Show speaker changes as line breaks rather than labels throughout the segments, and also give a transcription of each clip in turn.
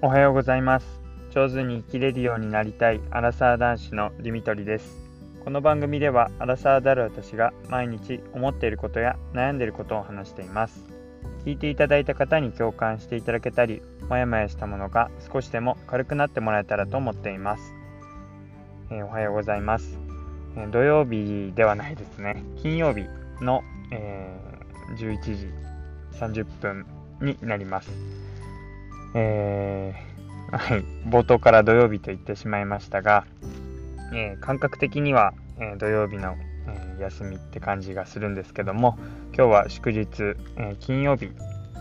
おはようございます。上手に生きれるようになりたいアラサー男子のディミトリです。この番組ではアラサーである私が毎日思っていることや悩んでいることを話しています。聞いていただいた方に共感していただけたりもやもやしたものが少しでも軽くなってもらえたらと思っています、えー、おはようございます、えー、土曜日ではないですね。金曜日の、えー、11時30分になります。えー、はい、冒頭から土曜日と言ってしまいましたが、えー、感覚的には、えー、土曜日の、え休みって感じがするんですけども今日は祝日、え金曜日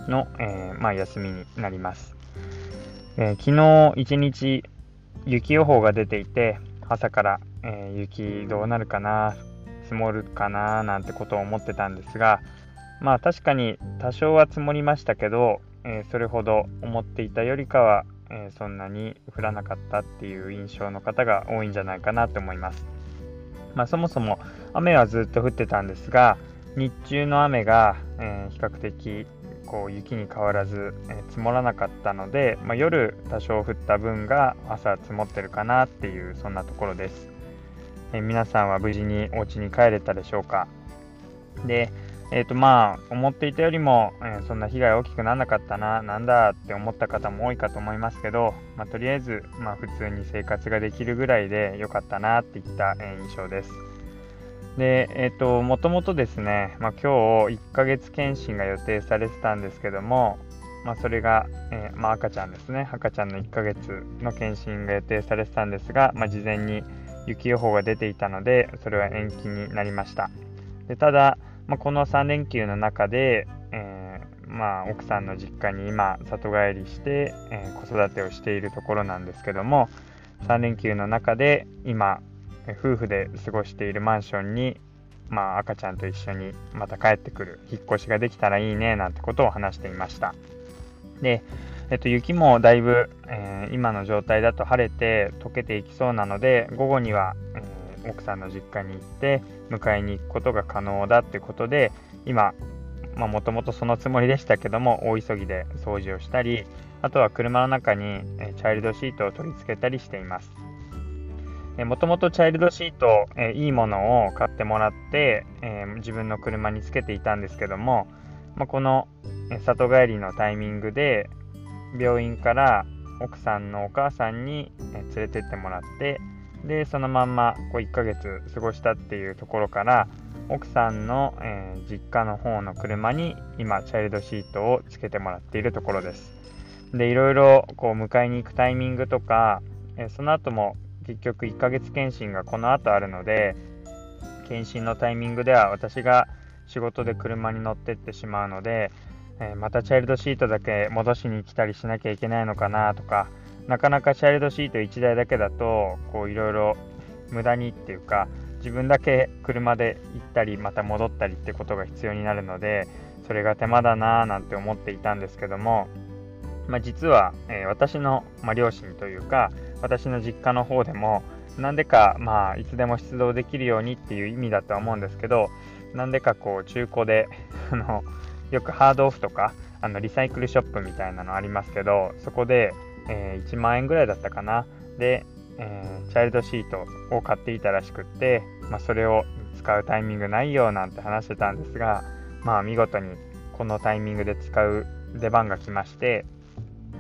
の、えまあ、休みになります、え昨日一日雪予報が出ていて朝から、え雪どうなるかな積もるかななんてことを思ってたんですがまあ確かに多少は積もりましたけどえー、それほど思っていたよりかは、えー、そんなに降らなかったっていう印象の方が多いんじゃないかなと思います。まあ、そもそも雨はずっと降ってたんですが日中の雨が、えー、比較的こう雪に変わらず、え積もらなかったので、まあ、夜多少降った分が朝積もってるかなっていうそんなところです。え皆さんは無事にお家に帰れたでしょうかで、えっ、ー、とまあ思っていたよりも、えー、そんな被害大きくならなかったななんだって思った方も多いかと思いますけど、まあ、とりあえず、まあ、普通に生活ができるぐらいで良かったなっていった、え、印象です。で、えっ、ー、と、もともとですね、まあ、今日1ヶ月検診が予定されてたんですけども、まあ、それが、え、まあ、赤ちゃんですね、赤ちゃんの1ヶ月の検診が予定されてたんですが、まあ、事前に雪予報が出ていたので、それは延期になりました。でただ、まあ、この3連休の中で、えー、まあ、奥さんの実家に今里帰りして、えー、子育てをしているところなんですけども3連休の中で今夫婦で過ごしているマンションに、まあ、赤ちゃんと一緒にまた帰ってくる引っ越しができたらいいねなんてことを話していました。で、えっと、雪もだいぶ、えー、今の状態だと晴れて溶けていきそうなので午後には、奥さんの実家に行って迎えに行くことが可能だってことで今もともとそのつもりでしたけども大急ぎで掃除をしたりあとは車の中にチャイルドシートを取り付けたりしています。もともとチャイルドシート、えいいものを買ってもらって、え、自分の車につけていたんですけども、ま、この里帰りのタイミングで病院から奥さんのお母さんに連れてってもらってでそのまんまこう1ヶ月過ごしたっていうところから奥さんの、えー、実家の方の車に今チャイルドシートをつけてもらっているところです。でいろいろこう迎えに行くタイミングとか、えー、その後も結局1ヶ月検診がこの後あるので検診のタイミングでは私が仕事で車に乗ってってしまうので、えー、またチャイルドシートだけ戻しに来たりしなきゃいけないのかなとかなかなかチャイルドシート1台だけだとこういろいろ無駄にっていうか自分だけ車で行ったりまた戻ったりってことが必要になるのでそれが手間だなぁなんて思っていたんですけども、まあ、実は、えー、私の、まあ、両親というか私の実家の方でもなんでかまあいつでも出動できるようにっていう意味だとは思うんですけどなんでかこう中古であのよくハードオフとかあのリサイクルショップみたいなのありますけどそこでえー、1万円ぐらいだったかな。で、えー、チャイルドシートを買っていたらしくって、まあ、それを使うタイミングないよなんて話してたんですが、まあ、見事にこのタイミングで使う出番が来まして、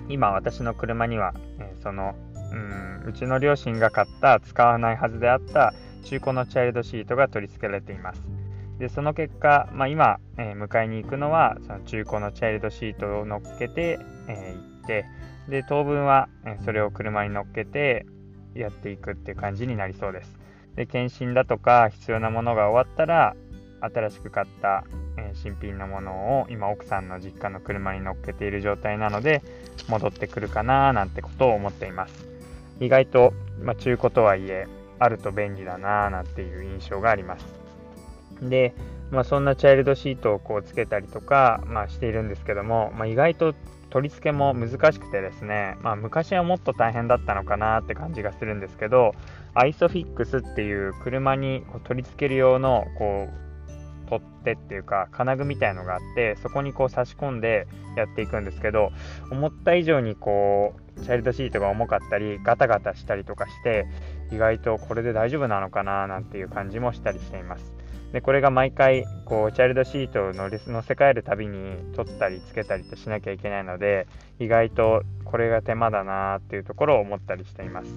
今私の車には、えー、そのうんうちの両親が買った使わないはずであった中古のチャイルドシートが取り付けられています。でその結果、まあ、今、えー、迎えに行くのはその中古のチャイルドシートを乗っけて、えー、てで、当分はそれを車に乗っけてやっていくっていう感じになりそうです。で、検診だとか必要なものが終わったら、新しく買った新品のものを今奥さんの実家の車に乗っけている状態なので戻ってくるかななんてことを思っています。意外と、まあ、中古とはいえあると便利だななんていう印象があります。で、まあ、そんなチャイルドシートをこうつけたりとか、まあ、しているんですけども、まあ、意外と取り付けも難しくてですね、まあ、昔はもっと大変だったのかなって感じがするんですけど、アイソフィックスっていう車にこう取り付ける用のこう取っ手っていうか金具みたいのがあってそこにこう差し込んでやっていくんですけど思った以上にこうチャイルドシートが重かったりガタガタしたりとかして意外とこれで大丈夫なのかななんていう感じもしたりしています。でこれが毎回こうチャイルドシートを乗乗せ替えるたびに取ったりつけたりとしなきゃいけないので意外とこれが手間だなっていうところを思ったりしています。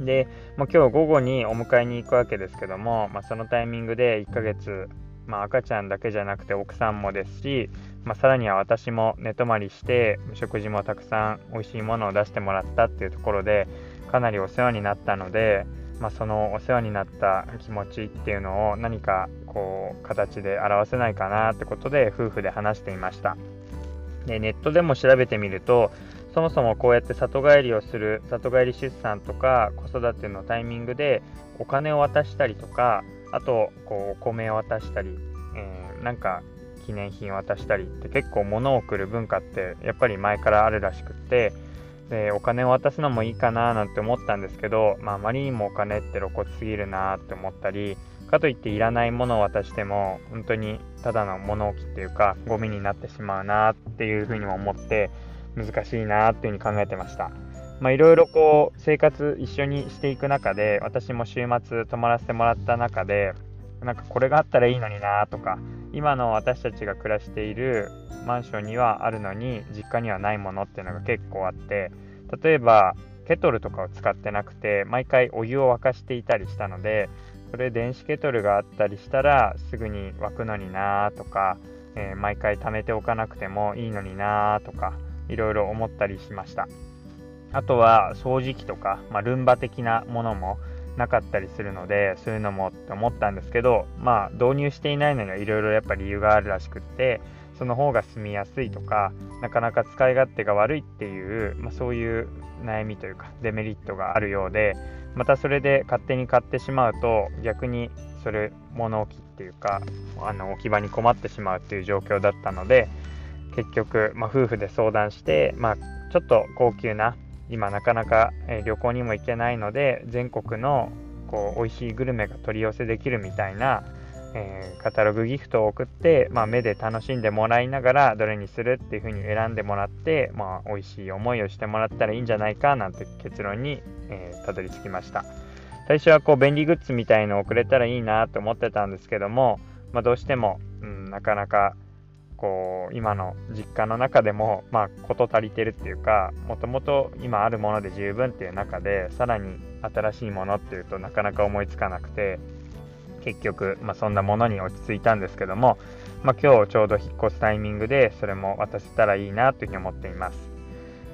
で、もう今日午後にお迎えに行くわけですけども、まあ、そのタイミングで1ヶ月、まあ、赤ちゃんだけじゃなくて奥さんもですし、まあ、さらには私も寝泊まりして食事もたくさん美味しいものを出してもらったっていうところでかなりお世話になったので、まあ、そのお世話になった気持ちっていうのを何かこう形で表せないかなってことで夫婦で話していました。でネットでも調べてみるとそもそもこうやって里帰りをする里帰り出産とか子育てのタイミングでお金を渡したりとかあとこうお米を渡したり、えー、なんか記念品を渡したりって結構物を送る文化ってやっぱり前からあるらしくってでお金を渡すのもいいかななんて思ったんですけど、まあ、あまりにもお金って露骨すぎるなって思ったりかといっていらないものを渡しても本当にただの物置っていうかゴミになってしまうなっていうふうにも思って難しいなっていうふうに考えてました。いろいろこう生活一緒にしていく中で私も週末泊まらせてもらった中でなんかこれがあったらいいのになとか今の私たちが暮らしているマンションにはあるのに実家にはないものっていうのが結構あって例えばケトルとかを使ってなくて毎回お湯を沸かしていたりしたのでこれ電子ケトルがあったりしたらすぐに沸くのになとか、えー、毎回貯めておかなくてもいいのになとかいろいろ思ったりしました。あとは掃除機とか、まあ、ルンバ的なものもなかったりするのでそういうのもって思ったんですけどまあ導入していないのにはいろいろやっぱ理由があるらしくってその方が住みやすいとかなかなか使い勝手が悪いっていう、まあ、そういう悩みというかデメリットがあるようでまたそれで勝手に買ってしまうと逆にそれ物置っていうかあの置き場に困ってしまうっていう状況だったので結局、まあ、夫婦で相談して、まあ、ちょっと高級な今なかなか、え旅行にも行けないので全国のこう美味しいグルメが取り寄せできるみたいな、えー、カタログギフトを送って、まあ、目で楽しんでもらいながらどれにするっていう風に選んでもらって、まあ、美味しい思いをしてもらったらいいんじゃないかなんて結論に、えー、たどり着きました。最初はこう便利グッズみたいのをくれたらいいなと思ってたんですけども、まあ、どうしても、うん、なかなかこう今の実家の中でもまあ事足りてるっていうかもともと今あるもので十分っていう中でさらに新しいものっていうとなかなか思いつかなくて結局、まあ、そんなものに落ち着いたんですけども、まあ、今日ちょうど引っ越すタイミングでそれも渡せたらいいなというふうに思っています。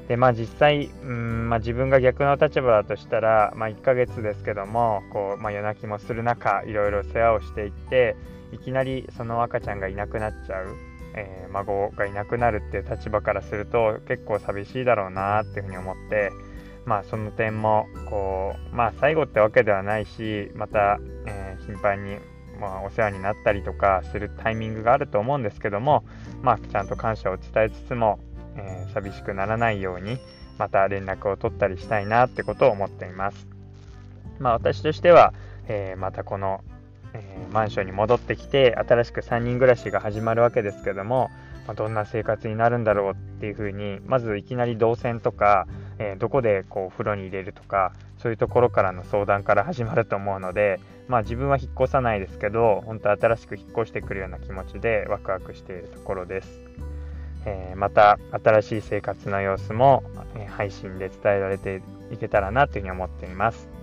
でまあ実際、うんまあ、自分が逆の立場だとしたら、まあ、1ヶ月ですけどもこう、まあ、夜泣きもする中いろいろ世話をしていっていきなりその赤ちゃんがいなくなっちゃうえー、孫がいなくなるっていう立場からすると結構寂しいだろうなっていうふうに思ってまあその点もこうまあ最後ってわけではないしまた、えー、頻繁にまあ、お世話になったりとかするタイミングがあると思うんですけども、まあ、ちゃんと感謝を伝えつつも、えー、寂しくならないようにまた連絡を取ったりしたいなってことを思っています。まあ、私としては、え、またこのえー、マンションに戻ってきて新しく3人暮らしが始まるわけですけども、まあ、どんな生活になるんだろうっていうふうにまずいきなり動線とか、えー、どこでこう風呂に入れるとかそういうところからの相談から始まると思うので、まあ、自分は引っ越さないですけど本当新しく引っ越してくるような気持ちでワクワクしているところです。えー、また新しい生活の様子も、配信で伝えられていけたらなというふうに思っています。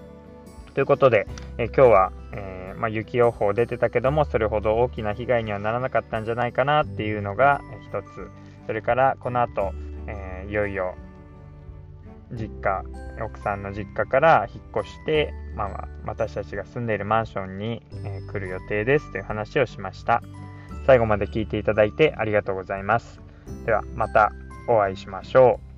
ということで、え今日は、えー、まあ、雪予報出てたけどもそれほど大きな被害にはならなかったんじゃないかなっていうのが一つ。それからこの後、えー、いよいよ実家奥さんの実家から引っ越して、まあ、私たちが住んでいるマンションに、えー、来る予定ですという話をしました。最後まで聞いていただいてありがとうございます。ではまたお会いしましょう。